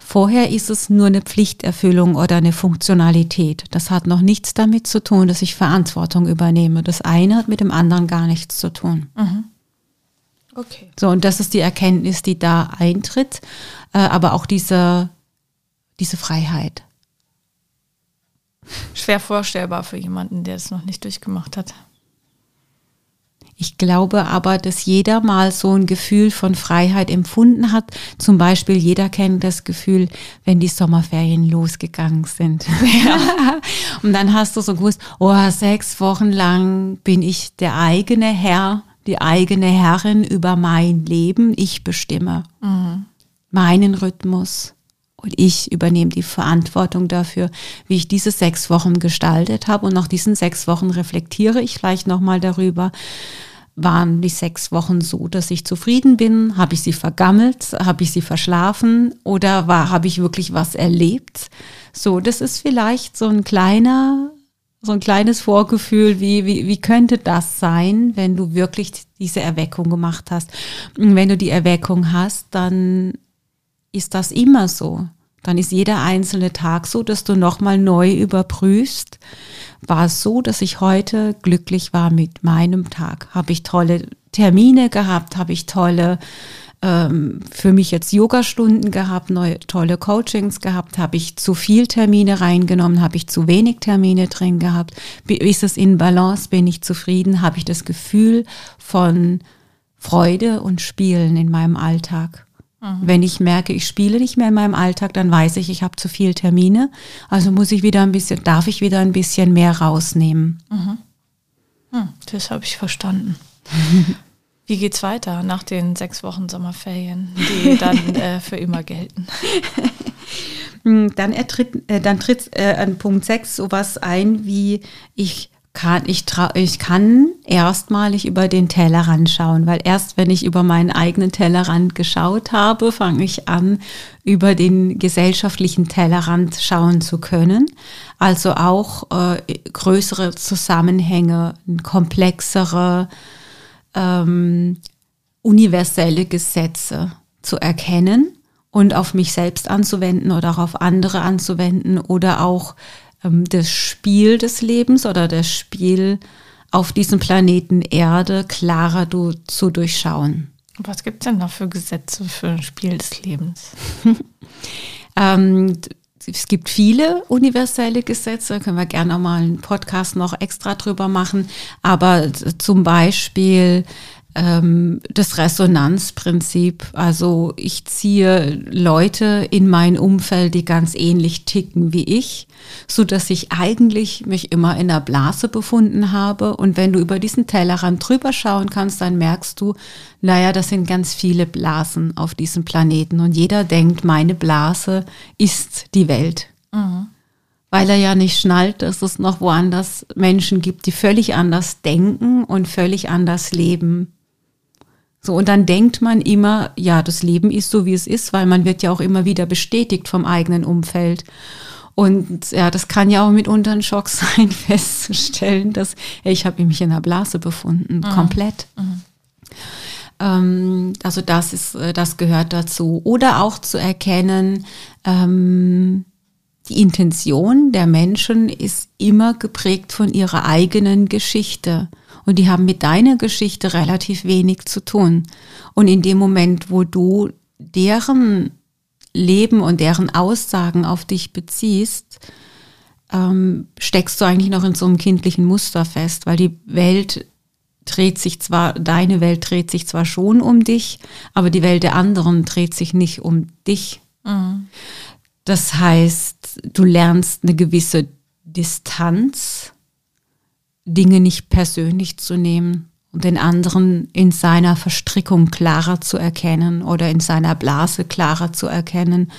Vorher ist es nur eine Pflichterfüllung oder eine Funktionalität. Das hat noch nichts damit zu tun, dass ich Verantwortung übernehme. Das eine hat mit dem anderen gar nichts zu tun. Mhm. Okay. So, und das ist die Erkenntnis, die da eintritt, äh, aber auch diese, diese Freiheit. Schwer vorstellbar für jemanden, der es noch nicht durchgemacht hat. Ich glaube aber, dass jeder mal so ein Gefühl von Freiheit empfunden hat. Zum Beispiel, jeder kennt das Gefühl, wenn die Sommerferien losgegangen sind. Ja. Und dann hast du so gewusst, oh, sechs Wochen lang bin ich der eigene Herr die eigene Herrin über mein Leben. Ich bestimme mhm. meinen Rhythmus und ich übernehme die Verantwortung dafür, wie ich diese sechs Wochen gestaltet habe. Und nach diesen sechs Wochen reflektiere ich vielleicht nochmal darüber, waren die sechs Wochen so, dass ich zufrieden bin? Habe ich sie vergammelt? Habe ich sie verschlafen? Oder war, habe ich wirklich was erlebt? So, das ist vielleicht so ein kleiner so ein kleines Vorgefühl, wie, wie, wie könnte das sein, wenn du wirklich diese Erweckung gemacht hast. Und wenn du die Erweckung hast, dann ist das immer so. Dann ist jeder einzelne Tag so, dass du nochmal neu überprüfst. War es so, dass ich heute glücklich war mit meinem Tag? Habe ich tolle Termine gehabt? Habe ich tolle ähm, für mich jetzt Yoga-Stunden gehabt, neue tolle Coachings gehabt, habe ich zu viel Termine reingenommen, habe ich zu wenig Termine drin gehabt, ist es in Balance, bin ich zufrieden, habe ich das Gefühl von Freude und Spielen in meinem Alltag. Mhm. Wenn ich merke, ich spiele nicht mehr in meinem Alltag, dann weiß ich, ich habe zu viel Termine. Also muss ich wieder ein bisschen, darf ich wieder ein bisschen mehr rausnehmen. Mhm. Hm, das habe ich verstanden. Wie geht's weiter nach den sechs Wochen Sommerferien, die dann äh, für immer gelten? Hm, dann, ertritt, äh, dann tritt äh, an Punkt 6 sowas ein wie ich kann, ich, ich kann erstmalig über den Tellerrand schauen, weil erst wenn ich über meinen eigenen Tellerrand geschaut habe, fange ich an, über den gesellschaftlichen Tellerrand schauen zu können. Also auch äh, größere Zusammenhänge, komplexere ähm, universelle Gesetze zu erkennen und auf mich selbst anzuwenden oder auch auf andere anzuwenden oder auch das Spiel des Lebens oder das Spiel auf diesem Planeten Erde klarer du, zu durchschauen. Was gibt es denn da für Gesetze für ein Spiel des Lebens? ähm, es gibt viele universelle Gesetze, können wir gerne auch mal einen Podcast noch extra drüber machen, aber zum Beispiel ähm, das Resonanzprinzip. Also ich ziehe Leute in mein Umfeld, die ganz ähnlich ticken wie ich, so dass ich eigentlich mich immer in der Blase befunden habe. Und wenn du über diesen Tellerrand drüber schauen kannst, dann merkst du, naja, das sind ganz viele Blasen auf diesem Planeten und jeder denkt, meine Blase ist die Welt. Mhm weil er ja nicht schnallt, dass es noch woanders Menschen gibt, die völlig anders denken und völlig anders leben. So, und dann denkt man immer, ja, das Leben ist so, wie es ist, weil man wird ja auch immer wieder bestätigt vom eigenen Umfeld. Und ja, das kann ja auch mitunter ein Schock sein, festzustellen, dass hey, ich habe mich in einer Blase befunden, mhm. komplett. Mhm. Ähm, also das ist, äh, das gehört dazu. Oder auch zu erkennen, ähm, die Intention der Menschen ist immer geprägt von ihrer eigenen Geschichte. Und die haben mit deiner Geschichte relativ wenig zu tun. Und in dem Moment, wo du deren Leben und deren Aussagen auf dich beziehst, ähm, steckst du eigentlich noch in so einem kindlichen Muster fest, weil die Welt dreht sich zwar, deine Welt dreht sich zwar schon um dich, aber die Welt der anderen dreht sich nicht um dich. Mhm. Das heißt, du lernst eine gewisse Distanz Dinge nicht persönlich zu nehmen und den anderen in seiner Verstrickung klarer zu erkennen oder in seiner Blase klarer zu erkennen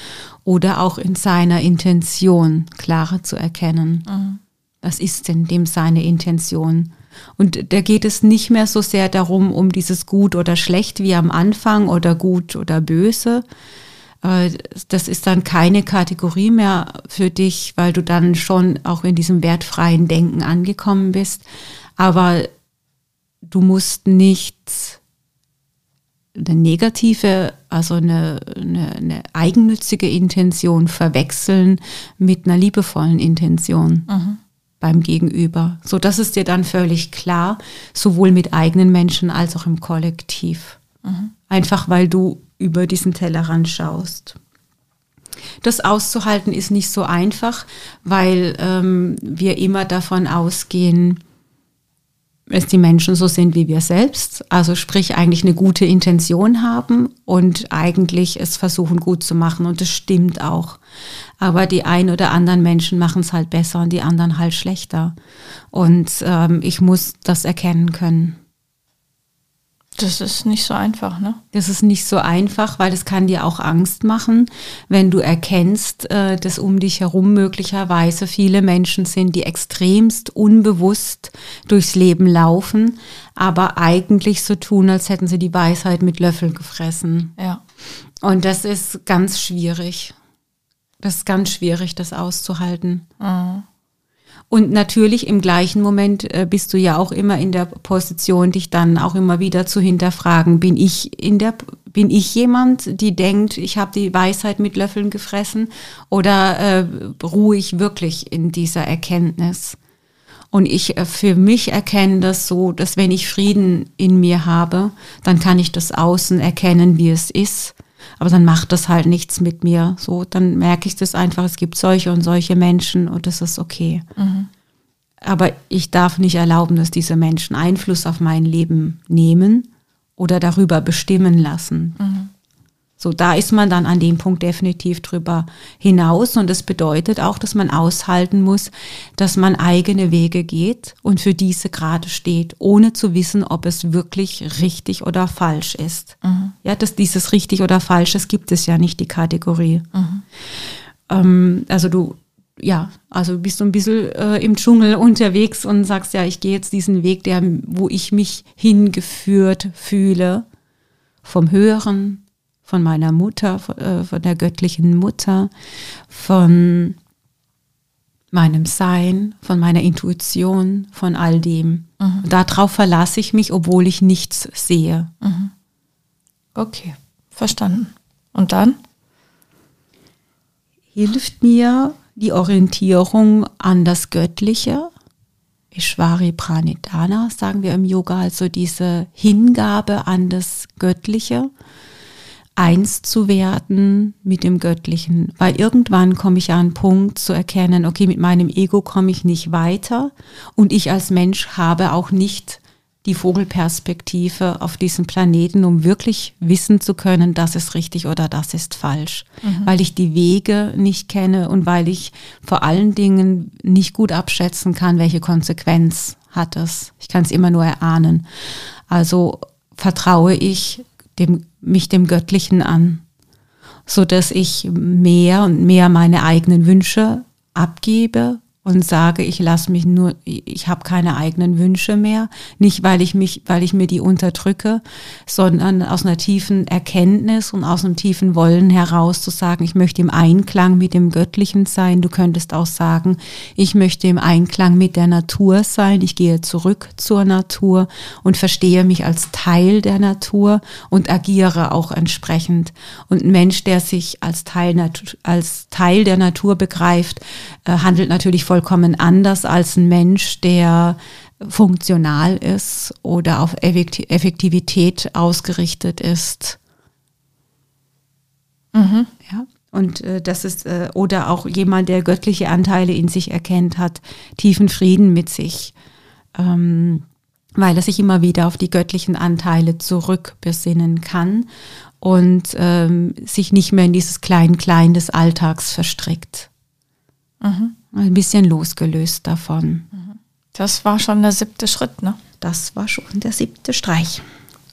oder auch in seiner Intention klarer zu erkennen. Mhm. Was ist denn dem seine Intention? Und da geht es nicht mehr so sehr darum, um dieses Gut oder Schlecht wie am Anfang oder gut oder böse, das ist dann keine Kategorie mehr für dich, weil du dann schon auch in diesem wertfreien Denken angekommen bist. Aber du musst nicht eine negative, also eine, eine, eine eigennützige Intention verwechseln mit einer liebevollen Intention. Mhm beim Gegenüber. So, das ist dir dann völlig klar, sowohl mit eigenen Menschen als auch im Kollektiv. Mhm. Einfach weil du über diesen Tellerrand schaust. Das auszuhalten ist nicht so einfach, weil ähm, wir immer davon ausgehen, dass die Menschen so sind wie wir selbst, also sprich eigentlich eine gute Intention haben und eigentlich es versuchen gut zu machen und das stimmt auch. Aber die ein oder anderen Menschen machen es halt besser und die anderen halt schlechter. Und ähm, ich muss das erkennen können. Das ist nicht so einfach, ne? Das ist nicht so einfach, weil es kann dir auch Angst machen, wenn du erkennst, äh, dass um dich herum möglicherweise viele Menschen sind, die extremst unbewusst durchs Leben laufen, aber eigentlich so tun, als hätten sie die Weisheit mit Löffeln gefressen. Ja. Und das ist ganz schwierig. Das ist ganz schwierig, das auszuhalten. Mhm. Und natürlich im gleichen Moment äh, bist du ja auch immer in der Position, dich dann auch immer wieder zu hinterfragen, bin ich in der bin ich jemand, die denkt, ich habe die Weisheit mit Löffeln gefressen oder äh, ruhe ich wirklich in dieser Erkenntnis? Und ich äh, für mich erkenne das so, dass wenn ich Frieden in mir habe, dann kann ich das Außen erkennen, wie es ist. Aber dann macht das halt nichts mit mir. So, dann merke ich das einfach, es gibt solche und solche Menschen und das ist okay. Mhm. Aber ich darf nicht erlauben, dass diese Menschen Einfluss auf mein Leben nehmen oder darüber bestimmen lassen. Mhm. So, da ist man dann an dem Punkt definitiv drüber hinaus und das bedeutet auch, dass man aushalten muss, dass man eigene Wege geht und für diese gerade steht, ohne zu wissen, ob es wirklich richtig oder falsch ist. Mhm. Ja, dass dieses richtig oder falsch, das gibt es ja nicht, die Kategorie. Mhm. Ähm, also du, ja, also bist du ein bisschen äh, im Dschungel unterwegs und sagst, ja, ich gehe jetzt diesen Weg, der, wo ich mich hingeführt fühle, vom Höheren, von meiner Mutter, äh, von der göttlichen Mutter, von meinem Sein, von meiner Intuition, von all dem. Mhm. Darauf verlasse ich mich, obwohl ich nichts sehe. Mhm. Okay, verstanden. Und dann? Hilft mir die Orientierung an das Göttliche, Ishvari Pranidhana, sagen wir im Yoga, also diese Hingabe an das Göttliche eins zu werden mit dem Göttlichen. Weil irgendwann komme ich an einen Punkt zu erkennen, okay, mit meinem Ego komme ich nicht weiter und ich als Mensch habe auch nicht die Vogelperspektive auf diesem Planeten, um wirklich wissen zu können, das ist richtig oder das ist falsch. Mhm. Weil ich die Wege nicht kenne und weil ich vor allen Dingen nicht gut abschätzen kann, welche Konsequenz hat es. Ich kann es immer nur erahnen. Also vertraue ich dem, mich dem Göttlichen an, so dass ich mehr und mehr meine eigenen Wünsche abgebe und sage, ich lasse mich nur, ich habe keine eigenen Wünsche mehr, nicht weil ich mich, weil ich mir die unterdrücke, sondern aus einer tiefen Erkenntnis und aus einem tiefen Wollen heraus zu sagen, ich möchte im Einklang mit dem Göttlichen sein. Du könntest auch sagen, ich möchte im Einklang mit der Natur sein. Ich gehe zurück zur Natur und verstehe mich als Teil der Natur und agiere auch entsprechend. Und ein Mensch, der sich als Teil, als Teil der Natur begreift, äh, handelt natürlich vollkommen anders als ein Mensch, der funktional ist oder auf Effektivität ausgerichtet ist. Mhm. Ja. Und äh, das ist, äh, oder auch jemand, der göttliche Anteile in sich erkennt, hat tiefen Frieden mit sich, ähm, weil er sich immer wieder auf die göttlichen Anteile zurückbesinnen kann und ähm, sich nicht mehr in dieses Klein-Klein des Alltags verstrickt. Mhm. Ein bisschen losgelöst davon. Das war schon der siebte Schritt, ne? Das war schon der siebte Streich.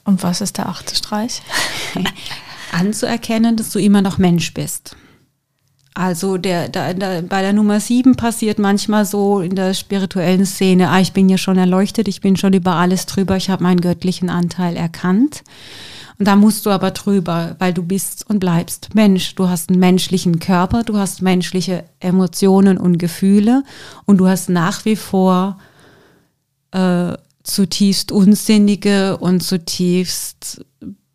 Und was ist der achte Streich? Anzuerkennen, dass du immer noch Mensch bist. Also der, der, der, bei der Nummer sieben passiert manchmal so in der spirituellen Szene, ah, ich bin ja schon erleuchtet, ich bin schon über alles drüber, ich habe meinen göttlichen Anteil erkannt. Und da musst du aber drüber, weil du bist und bleibst Mensch. Du hast einen menschlichen Körper, du hast menschliche Emotionen und Gefühle und du hast nach wie vor äh, zutiefst unsinnige und zutiefst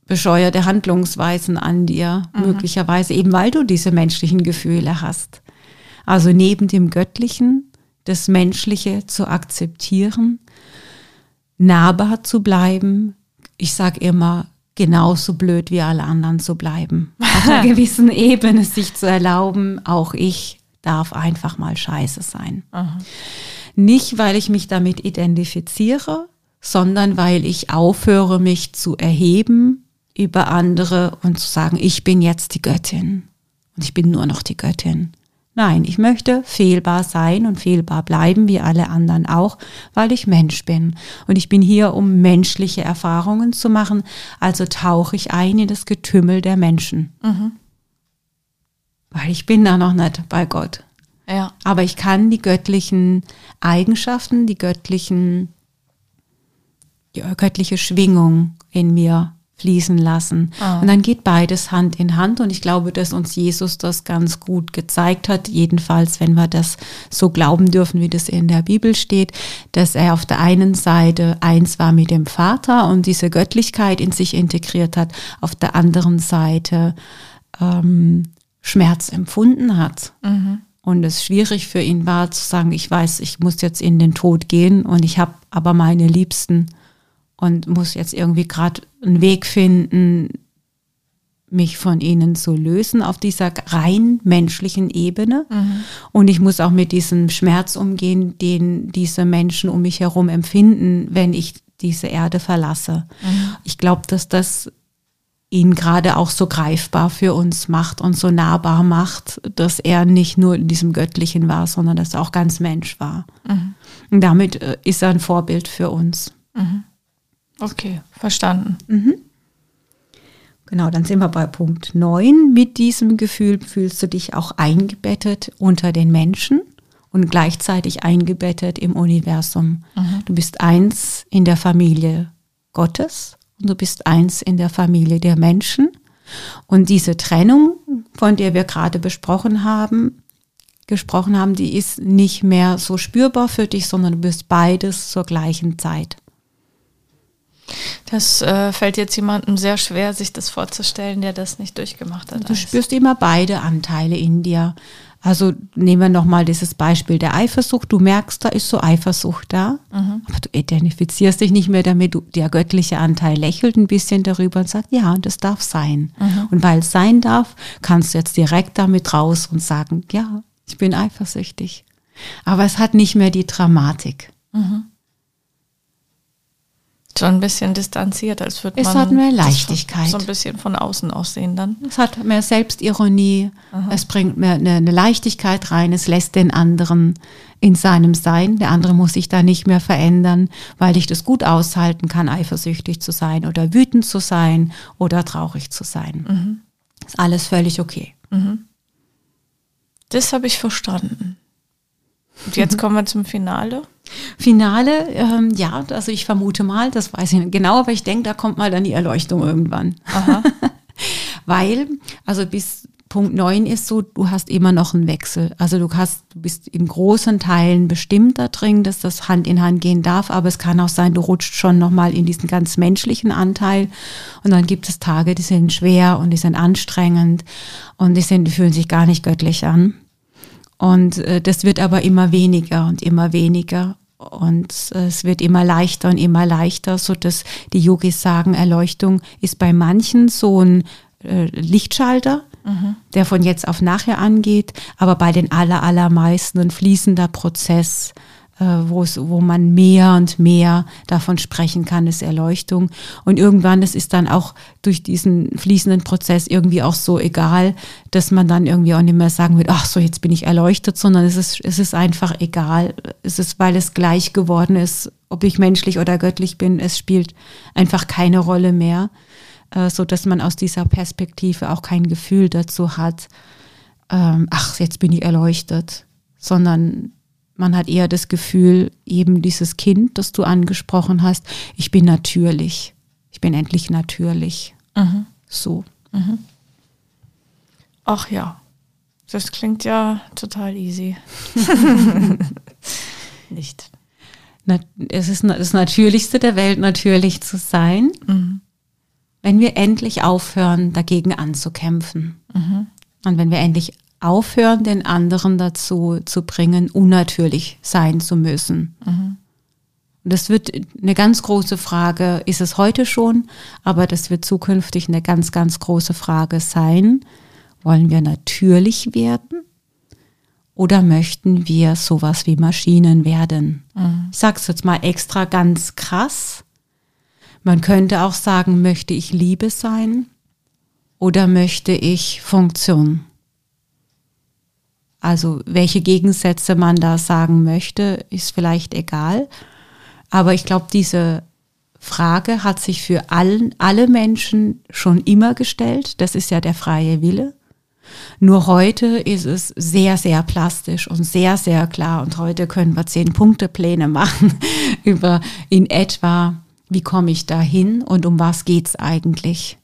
bescheuerte Handlungsweisen an dir, mhm. möglicherweise eben weil du diese menschlichen Gefühle hast. Also neben dem Göttlichen das Menschliche zu akzeptieren, nahbar zu bleiben. Ich sage immer, genauso blöd wie alle anderen zu bleiben. Auf einer gewissen Ebene sich zu erlauben, auch ich darf einfach mal scheiße sein. Aha. Nicht, weil ich mich damit identifiziere, sondern weil ich aufhöre, mich zu erheben über andere und zu sagen, ich bin jetzt die Göttin und ich bin nur noch die Göttin. Nein, ich möchte fehlbar sein und fehlbar bleiben, wie alle anderen auch, weil ich Mensch bin. Und ich bin hier, um menschliche Erfahrungen zu machen. Also tauche ich ein in das Getümmel der Menschen. Mhm. Weil ich bin da noch nicht bei Gott. Ja. Aber ich kann die göttlichen Eigenschaften, die göttlichen, die göttliche Schwingung in mir fließen lassen. Ah. Und dann geht beides Hand in Hand. Und ich glaube, dass uns Jesus das ganz gut gezeigt hat, jedenfalls, wenn wir das so glauben dürfen, wie das in der Bibel steht, dass er auf der einen Seite eins war mit dem Vater und diese Göttlichkeit in sich integriert hat, auf der anderen Seite ähm, Schmerz empfunden hat. Mhm. Und es schwierig für ihn war zu sagen, ich weiß, ich muss jetzt in den Tod gehen und ich habe aber meine Liebsten und muss jetzt irgendwie gerade einen Weg finden, mich von ihnen zu lösen auf dieser rein menschlichen Ebene. Mhm. Und ich muss auch mit diesem Schmerz umgehen, den diese Menschen um mich herum empfinden, wenn ich diese Erde verlasse. Mhm. Ich glaube, dass das ihn gerade auch so greifbar für uns macht und so nahbar macht, dass er nicht nur in diesem Göttlichen war, sondern dass er auch ganz Mensch war. Mhm. Und damit äh, ist er ein Vorbild für uns. Mhm. Okay, verstanden. Mhm. Genau, dann sind wir bei Punkt 9. Mit diesem Gefühl fühlst du dich auch eingebettet unter den Menschen und gleichzeitig eingebettet im Universum. Mhm. Du bist eins in der Familie Gottes und du bist eins in der Familie der Menschen. Und diese Trennung, von der wir gerade besprochen haben, gesprochen haben, die ist nicht mehr so spürbar für dich, sondern du bist beides zur gleichen Zeit. Das äh, fällt jetzt jemandem sehr schwer, sich das vorzustellen, der das nicht durchgemacht hat. Du spürst immer beide Anteile in dir. Also nehmen wir nochmal dieses Beispiel der Eifersucht. Du merkst, da ist so Eifersucht da, mhm. aber du identifizierst dich nicht mehr damit. Du, der göttliche Anteil lächelt ein bisschen darüber und sagt, ja, das darf sein. Mhm. Und weil es sein darf, kannst du jetzt direkt damit raus und sagen, ja, ich bin eifersüchtig. Aber es hat nicht mehr die Dramatik. Mhm. Schon ein bisschen distanziert, als würde man. Es hat mehr Leichtigkeit. So ein bisschen von außen aussehen dann. Es hat mehr Selbstironie. Aha. Es bringt mehr eine, eine, Leichtigkeit rein. Es lässt den anderen in seinem Sein. Der andere muss sich da nicht mehr verändern, weil ich das gut aushalten kann, eifersüchtig zu sein oder wütend zu sein oder traurig zu sein. Mhm. Ist alles völlig okay. Mhm. Das habe ich verstanden. Und jetzt kommen wir zum Finale. Finale, ähm, ja, also ich vermute mal, das weiß ich nicht genau, aber ich denke, da kommt mal dann die Erleuchtung irgendwann. Weil, also bis Punkt 9 ist so, du hast immer noch einen Wechsel. Also du hast, du bist in großen Teilen bestimmt da drin, dass das Hand in Hand gehen darf, aber es kann auch sein, du rutscht schon nochmal in diesen ganz menschlichen Anteil und dann gibt es Tage, die sind schwer und die sind anstrengend und die sind, die fühlen sich gar nicht göttlich an. Und äh, das wird aber immer weniger und immer weniger. Und äh, es wird immer leichter und immer leichter, so dass die Yogis sagen, Erleuchtung ist bei manchen so ein äh, Lichtschalter, mhm. der von jetzt auf nachher angeht, aber bei den aller, allermeisten ein fließender Prozess, wo es, wo man mehr und mehr davon sprechen kann, ist Erleuchtung. Und irgendwann, das ist dann auch durch diesen fließenden Prozess irgendwie auch so egal, dass man dann irgendwie auch nicht mehr sagen wird, ach so, jetzt bin ich erleuchtet, sondern es ist, es ist einfach egal. Es ist, weil es gleich geworden ist, ob ich menschlich oder göttlich bin, es spielt einfach keine Rolle mehr, äh, so dass man aus dieser Perspektive auch kein Gefühl dazu hat, ähm, ach, jetzt bin ich erleuchtet, sondern man hat eher das Gefühl, eben dieses Kind, das du angesprochen hast, ich bin natürlich. Ich bin endlich natürlich. Mhm. So. Mhm. Ach ja, das klingt ja total easy. Nicht. es ist das Natürlichste der Welt, natürlich zu sein, mhm. wenn wir endlich aufhören, dagegen anzukämpfen. Mhm. Und wenn wir endlich aufhören, den anderen dazu zu bringen, unnatürlich sein zu müssen. Mhm. Das wird eine ganz große Frage, ist es heute schon, aber das wird zukünftig eine ganz, ganz große Frage sein. Wollen wir natürlich werden oder möchten wir sowas wie Maschinen werden? Mhm. Ich sage es jetzt mal extra ganz krass. Man könnte auch sagen, möchte ich Liebe sein oder möchte ich Funktion? Also welche Gegensätze man da sagen möchte, ist vielleicht egal. Aber ich glaube, diese Frage hat sich für allen, alle Menschen schon immer gestellt. Das ist ja der freie Wille. Nur heute ist es sehr, sehr plastisch und sehr, sehr klar. Und heute können wir zehn Punkte Pläne machen über in etwa, wie komme ich dahin und um was geht's eigentlich?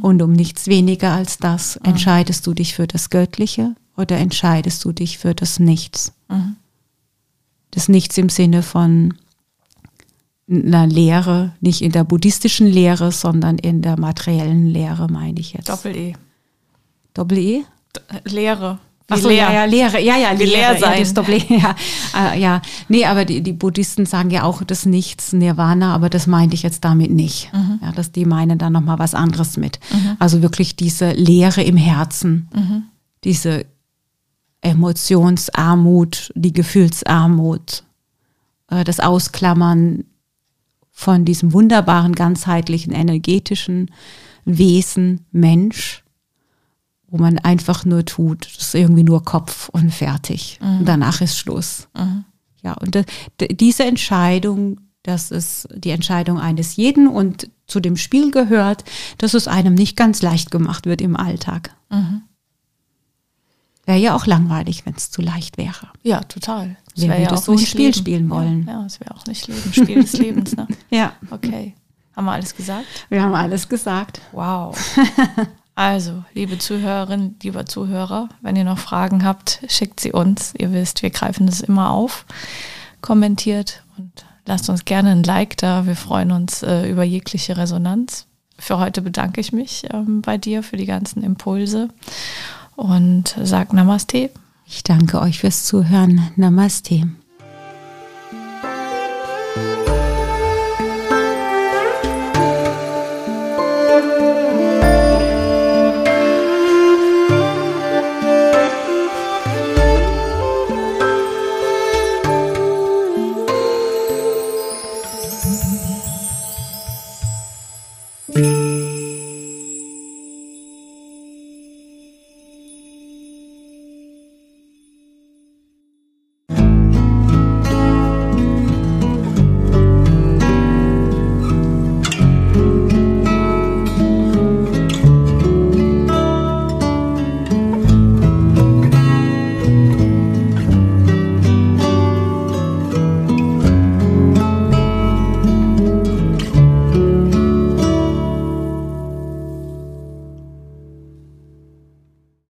Und um nichts weniger als das entscheidest du dich für das Göttliche oder entscheidest du dich für das Nichts? Das Nichts im Sinne von einer Lehre, nicht in der buddhistischen Lehre, sondern in der materiellen Lehre, meine ich jetzt. Doppel-E. Doppel-E? Lehre. Ach so, ja, ja, Lehre, ja, ja, Wie Lehre, leer sein. Ja, Doppel, ja, äh, ja, nee, aber die, die Buddhisten sagen ja auch das Nichts, Nirvana, aber das meinte ich jetzt damit nicht. Ja, dass die meinen dann nochmal was anderes mit. Also wirklich diese Leere im Herzen, diese Emotionsarmut, die Gefühlsarmut, äh, das Ausklammern von diesem wunderbaren, ganzheitlichen, energetischen Wesen, Mensch, wo man einfach nur tut, das ist irgendwie nur Kopf und fertig. Und danach ist Schluss. Ja, und diese Entscheidung, das ist die Entscheidung eines jeden und zu dem Spiel gehört, dass es einem nicht ganz leicht gemacht wird im Alltag. Wäre ja auch langweilig, wenn es zu leicht wäre. Ja, total. Das Wer würde so ein Spiel Leben. spielen wollen? Ja, ja das wäre auch nicht Leben. Spiel des Lebens, ne? Ja, Okay. Haben wir alles gesagt? wir haben alles gesagt. Wow. Also, liebe Zuhörerinnen, lieber Zuhörer, wenn ihr noch Fragen habt, schickt sie uns. Ihr wisst, wir greifen das immer auf. Kommentiert und lasst uns gerne ein Like da. Wir freuen uns äh, über jegliche Resonanz. Für heute bedanke ich mich ähm, bei dir für die ganzen Impulse und sag Namaste. Ich danke euch fürs Zuhören. Namaste.